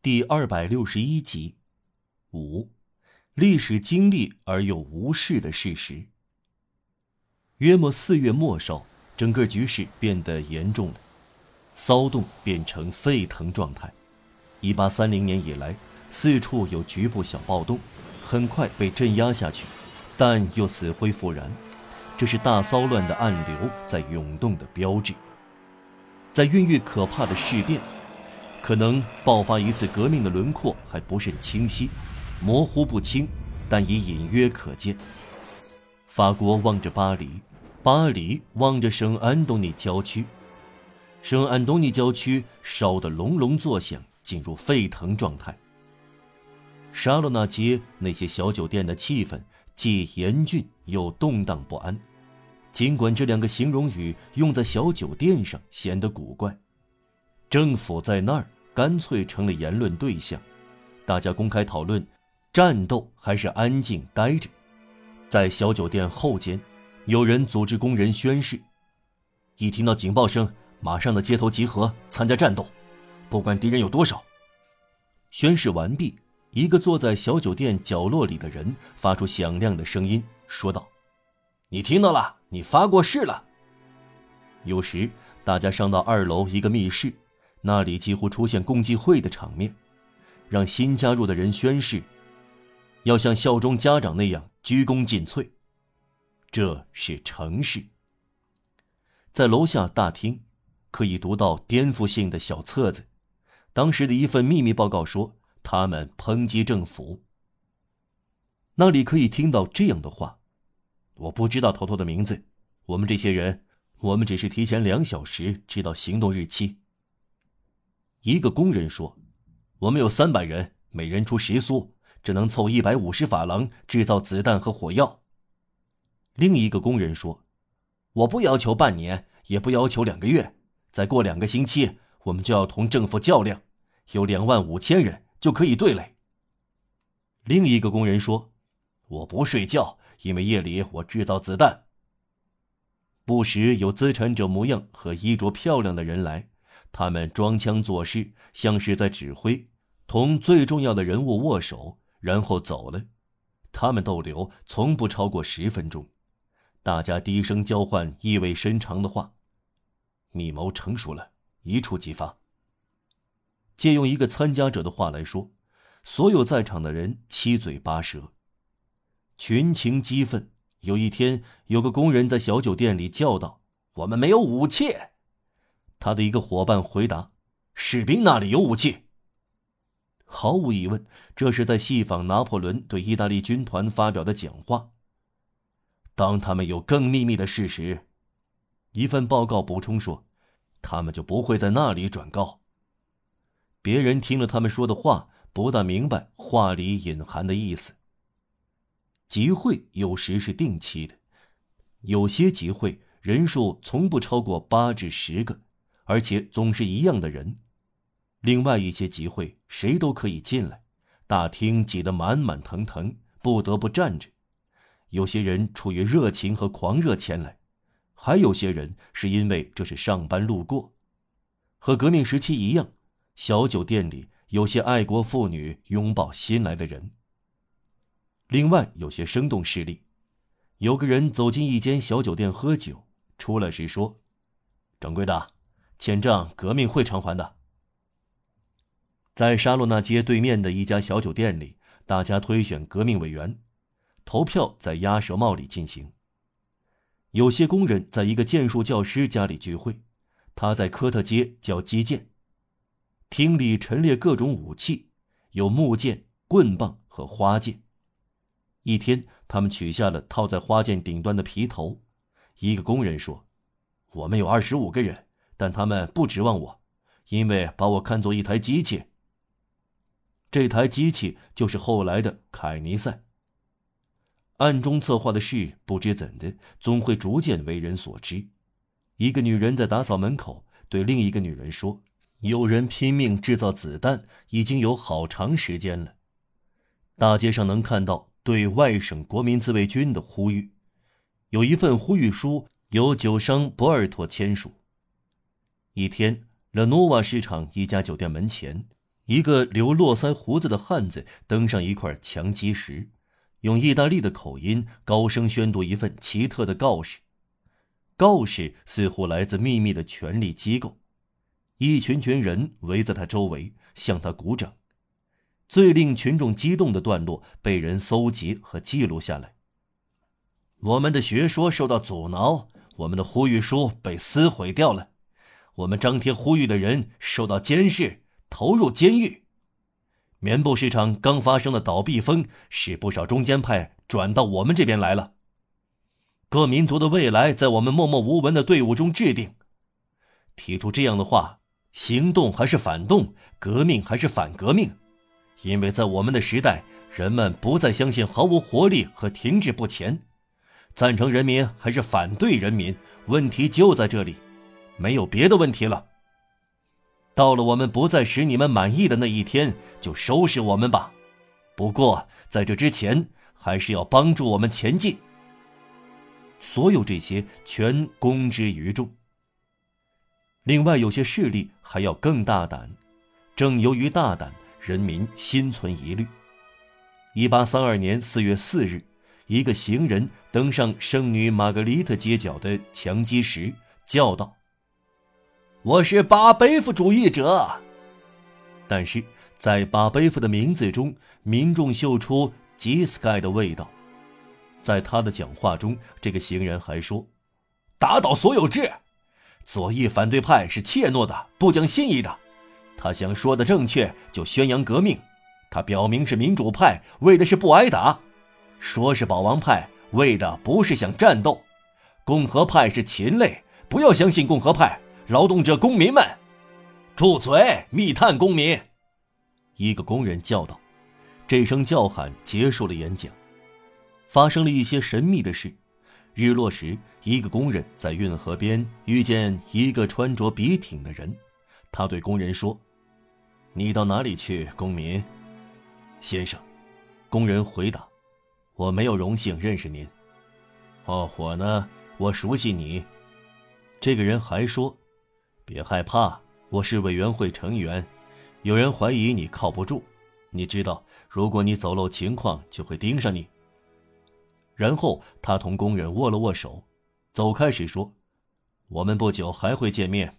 第二百六十一集，五，历史经历而又无视的事实。约莫四月末梢，整个局势变得严重了，骚动变成沸腾状态。一八三零年以来，四处有局部小暴动，很快被镇压下去，但又死灰复燃。这是大骚乱的暗流在涌动的标志，在孕育可怕的事变。可能爆发一次革命的轮廓还不甚清晰，模糊不清，但已隐约可见。法国望着巴黎，巴黎望着圣安东尼郊区，圣安东尼郊区烧得隆隆作响，进入沸腾状态。沙洛纳街那些小酒店的气氛既严峻又动荡不安，尽管这两个形容语用在小酒店上显得古怪。政府在那儿干脆成了言论对象，大家公开讨论：战斗还是安静待着。在小酒店后间，有人组织工人宣誓：一听到警报声，马上到街头集合参加战斗，不管敌人有多少。宣誓完毕，一个坐在小酒店角落里的人发出响亮的声音，说道：“你听到了，你发过誓了。”有时，大家上到二楼一个密室。那里几乎出现共济会的场面，让新加入的人宣誓，要像效忠家长那样鞠躬尽瘁。这是城市。在楼下大厅，可以读到颠覆性的小册子。当时的一份秘密报告说，他们抨击政府。那里可以听到这样的话：“我不知道头头的名字，我们这些人，我们只是提前两小时知道行动日期。”一个工人说：“我们有三百人，每人出十苏，只能凑一百五十法郎制造子弹和火药。”另一个工人说：“我不要求半年，也不要求两个月，再过两个星期，我们就要同政府较量，有两万五千人就可以对垒。”另一个工人说：“我不睡觉，因为夜里我制造子弹。”不时有资产者模样和衣着漂亮的人来。他们装腔作势，像是在指挥，同最重要的人物握手，然后走了。他们逗留从不超过十分钟，大家低声交换意味深长的话。密谋成熟了，一触即发。借用一个参加者的话来说，所有在场的人七嘴八舌，群情激愤。有一天，有个工人在小酒店里叫道：“我们没有武器。”他的一个伙伴回答：“士兵那里有武器。”毫无疑问，这是在戏仿拿破仑对意大利军团发表的讲话。当他们有更秘密的事实，一份报告补充说，他们就不会在那里转告。别人听了他们说的话，不大明白话里隐含的意思。集会有时是定期的，有些集会人数从不超过八至十个。而且总是一样的人，另外一些集会谁都可以进来，大厅挤得满满腾腾，不得不站着。有些人出于热情和狂热前来，还有些人是因为这是上班路过。和革命时期一样，小酒店里有些爱国妇女拥抱新来的人。另外有些生动事例，有个人走进一间小酒店喝酒，出来时说：“掌柜的。”欠账，革命会偿还的。在沙洛那街对面的一家小酒店里，大家推选革命委员，投票在鸭舌帽里进行。有些工人在一个剑术教师家里聚会，他在科特街教击剑。厅里陈列各种武器，有木剑、棍棒和花剑。一天，他们取下了套在花剑顶端的皮头。一个工人说：“我们有二十五个人。”但他们不指望我，因为把我看作一台机器。这台机器就是后来的凯尼赛。暗中策划的事，不知怎的，总会逐渐为人所知。一个女人在打扫门口，对另一个女人说：“有人拼命制造子弹，已经有好长时间了。”大街上能看到对外省国民自卫军的呼吁，有一份呼吁书由九商博尔托签署。一天，勒诺瓦市场一家酒店门前，一个留络腮胡子的汉子登上一块墙基石，用意大利的口音高声宣读一份奇特的告示。告示似乎来自秘密的权力机构。一群群人围在他周围，向他鼓掌。最令群众激动的段落被人搜集和记录下来。我们的学说受到阻挠，我们的呼吁书被撕毁掉了，我们张贴呼吁的人受到监视。投入监狱。棉布市场刚发生的倒闭风，使不少中间派转到我们这边来了。各民族的未来在我们默默无闻的队伍中制定。提出这样的话，行动还是反动，革命还是反革命？因为在我们的时代，人们不再相信毫无活力和停滞不前。赞成人民还是反对人民？问题就在这里，没有别的问题了。到了我们不再使你们满意的那一天，就收拾我们吧。不过在这之前，还是要帮助我们前进。所有这些全公之于众。另外，有些势力还要更大胆。正由于大胆，人民心存疑虑。一八三二年四月四日，一个行人登上圣女玛格丽特街角的墙基石，叫道。我是巴贝夫主义者，但是在巴贝夫的名字中，民众嗅出吉斯盖的味道。在他的讲话中，这个行人还说：“打倒所有制，左翼反对派是怯懦的，不讲信义的。他想说的正确，就宣扬革命。他表明是民主派，为的是不挨打；说是保王派，为的不是想战斗。共和派是禽类，不要相信共和派。”劳动者公民们，住嘴！密探公民，一个工人叫道。这声叫喊结束了演讲。发生了一些神秘的事。日落时，一个工人在运河边遇见一个穿着笔挺的人。他对工人说：“你到哪里去，公民？”先生，工人回答：“我没有荣幸认识您。”哦，我呢？我熟悉你。这个人还说。别害怕，我是委员会成员。有人怀疑你靠不住，你知道，如果你走漏情况，就会盯上你。然后他同工人握了握手，走开时说：“我们不久还会见面。”